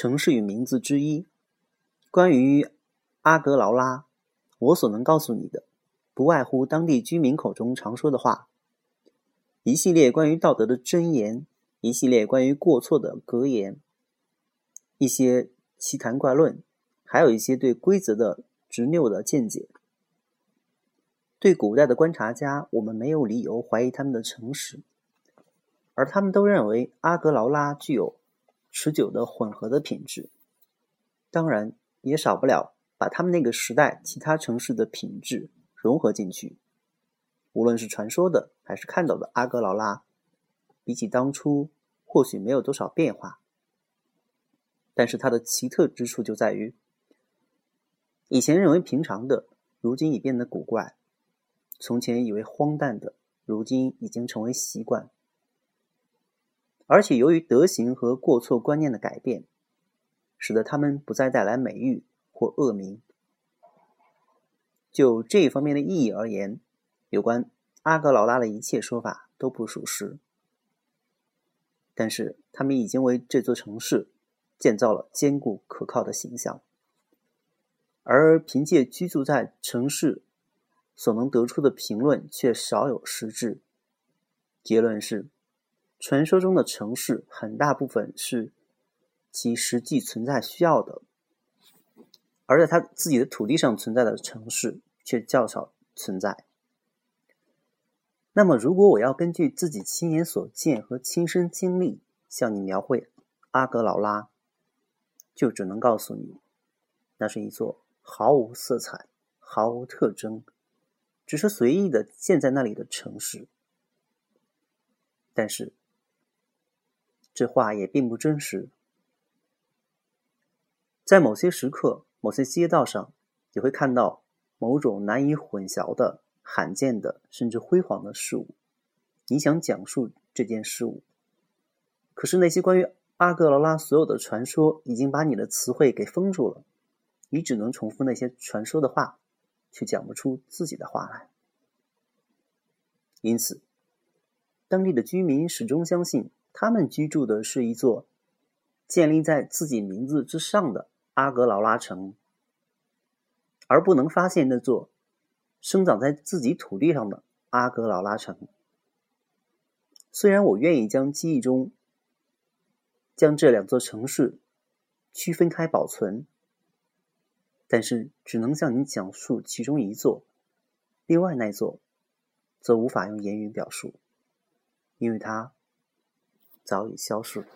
城市与名字之一。关于阿格劳拉，我所能告诉你的，不外乎当地居民口中常说的话，一系列关于道德的箴言，一系列关于过错的格言，一些奇谈怪论，还有一些对规则的执拗的见解。对古代的观察家，我们没有理由怀疑他们的诚实，而他们都认为阿格劳拉具有持久的混合的品质。当然，也少不了把他们那个时代其他城市的品质融合进去。无论是传说的还是看到的阿格劳拉，比起当初或许没有多少变化，但是它的奇特之处就在于，以前认为平常的，如今已变得古怪。从前以为荒诞的，如今已经成为习惯。而且由于德行和过错观念的改变，使得他们不再带来美誉或恶名。就这一方面的意义而言，有关阿格劳拉的一切说法都不属实。但是他们已经为这座城市建造了坚固可靠的形象，而凭借居住在城市。所能得出的评论却少有实质。结论是，传说中的城市很大部分是其实际存在需要的，而在他自己的土地上存在的城市却较少存在。那么，如果我要根据自己亲眼所见和亲身经历向你描绘阿格劳拉，就只能告诉你，那是一座毫无色彩、毫无特征。只是随意的建在那里的城市，但是这话也并不真实。在某些时刻、某些街道上，你会看到某种难以混淆的、罕见的，甚至辉煌的事物。你想讲述这件事物，可是那些关于阿格劳拉所有的传说已经把你的词汇给封住了，你只能重复那些传说的话。却讲不出自己的话来，因此，当地的居民始终相信他们居住的是一座建立在自己名字之上的阿格劳拉城，而不能发现那座生长在自己土地上的阿格劳拉城。虽然我愿意将记忆中将这两座城市区分开保存。但是只能向你讲述其中一座，另外那座则无法用言语表述，因为它早已消逝。